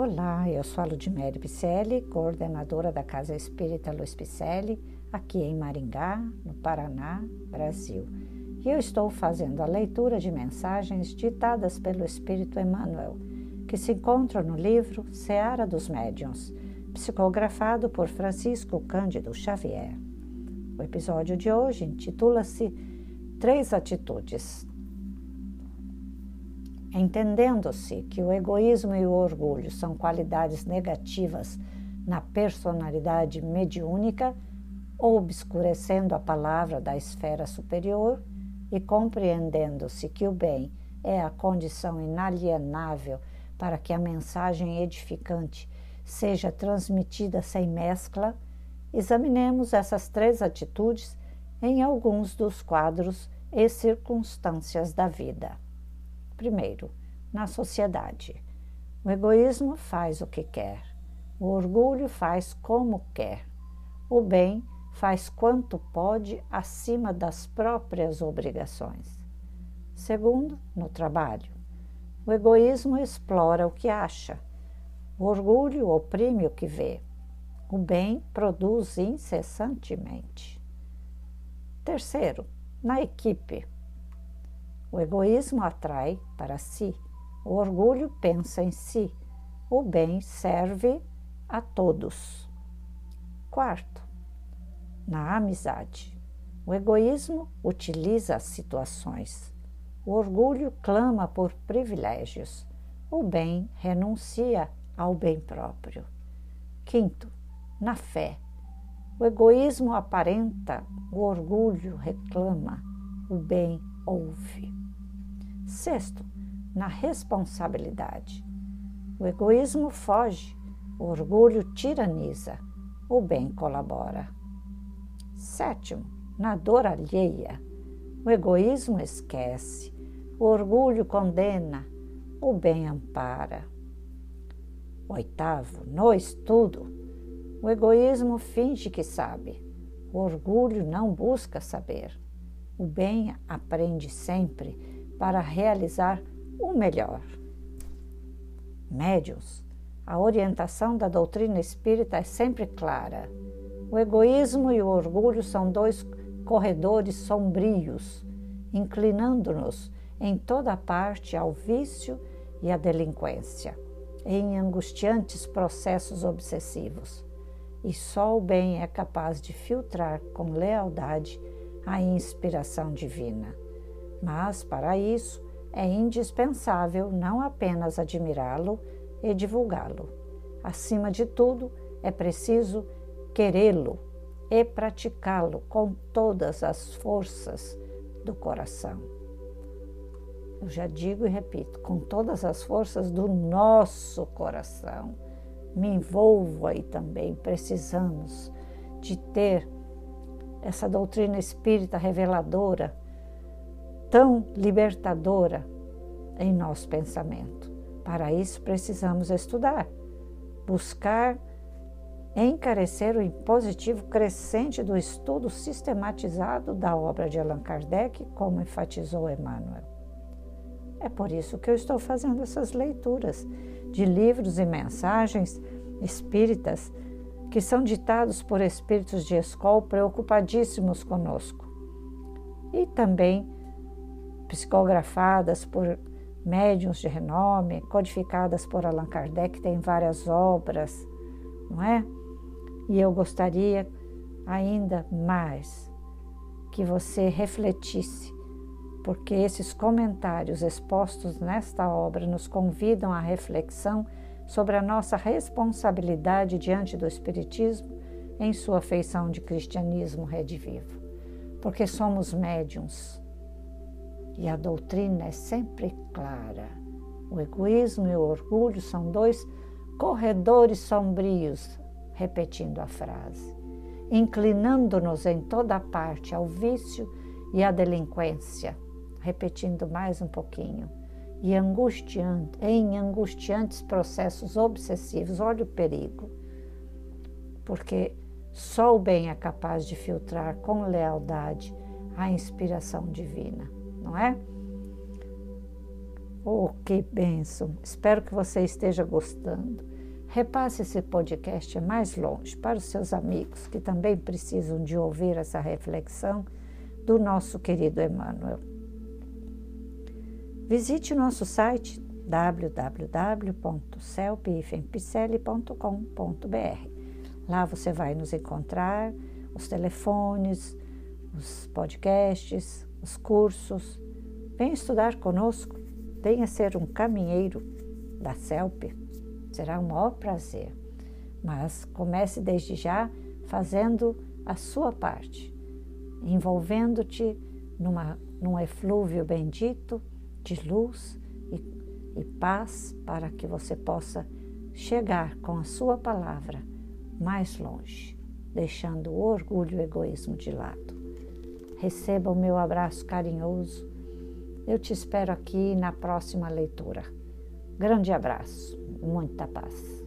Olá, eu sou a Ludmere Picelli, coordenadora da Casa Espírita Luiz Picelli, aqui em Maringá, no Paraná, Brasil. E eu estou fazendo a leitura de mensagens ditadas pelo Espírito Emmanuel, que se encontra no livro Seara dos Médiuns, psicografado por Francisco Cândido Xavier. O episódio de hoje intitula-se Três Atitudes Entendendo-se que o egoísmo e o orgulho são qualidades negativas na personalidade mediúnica, obscurecendo a palavra da esfera superior e compreendendo-se que o bem é a condição inalienável para que a mensagem edificante seja transmitida sem mescla, examinemos essas três atitudes em alguns dos quadros e circunstâncias da vida. Primeiro, na sociedade. O egoísmo faz o que quer, o orgulho faz como quer, o bem faz quanto pode acima das próprias obrigações. Segundo, no trabalho. O egoísmo explora o que acha, o orgulho oprime o que vê, o bem produz incessantemente. Terceiro, na equipe. O egoísmo atrai para si, o orgulho pensa em si, o bem serve a todos. Quarto, na amizade. O egoísmo utiliza as situações. O orgulho clama por privilégios. O bem renuncia ao bem próprio. Quinto, na fé. O egoísmo aparenta, o orgulho reclama, o bem ouve. Sexto, na responsabilidade. O egoísmo foge, o orgulho tiraniza, o bem colabora. Sétimo, na dor alheia. O egoísmo esquece, o orgulho condena, o bem ampara. Oitavo, no estudo. O egoísmo finge que sabe, o orgulho não busca saber. O bem aprende sempre para realizar o melhor. Médios, a orientação da doutrina espírita é sempre clara. O egoísmo e o orgulho são dois corredores sombrios, inclinando-nos em toda parte ao vício e à delinquência, em angustiantes processos obsessivos. E só o bem é capaz de filtrar com lealdade a inspiração divina. Mas, para isso, é indispensável não apenas admirá-lo e divulgá-lo. Acima de tudo, é preciso querê-lo e praticá-lo com todas as forças do coração. Eu já digo e repito, com todas as forças do nosso coração. Me envolvo aí também, precisamos de ter essa doutrina espírita reveladora, tão libertadora em nosso pensamento. Para isso precisamos estudar, buscar encarecer o impositivo crescente do estudo sistematizado da obra de Allan Kardec, como enfatizou Emmanuel. É por isso que eu estou fazendo essas leituras de livros e mensagens espíritas que são ditados por espíritos de escola preocupadíssimos conosco, e também psicografadas por médiuns de renome, codificadas por Allan Kardec, tem várias obras, não é? E eu gostaria ainda mais que você refletisse, porque esses comentários expostos nesta obra nos convidam à reflexão sobre a nossa responsabilidade diante do Espiritismo em sua feição de cristianismo redivivo, porque somos médiums e a doutrina é sempre clara. O egoísmo e o orgulho são dois corredores sombrios, repetindo a frase, inclinando-nos em toda parte ao vício e à delinquência, repetindo mais um pouquinho e angustiante, em angustiantes processos obsessivos. Olha o perigo, porque só o bem é capaz de filtrar com lealdade a inspiração divina, não é? Oh, que benção! Espero que você esteja gostando. Repasse esse podcast mais longe para os seus amigos que também precisam de ouvir essa reflexão do nosso querido Emmanuel. Visite nosso site www.celpifempicele.com.br. Lá você vai nos encontrar os telefones, os podcasts, os cursos. Venha estudar conosco, venha ser um caminheiro da CELP. Será um maior prazer. Mas comece desde já fazendo a sua parte, envolvendo-te num eflúvio bendito de luz e, e paz para que você possa chegar com a sua palavra mais longe, deixando o orgulho e o egoísmo de lado. Receba o meu abraço carinhoso. Eu te espero aqui na próxima leitura. Grande abraço, muita paz.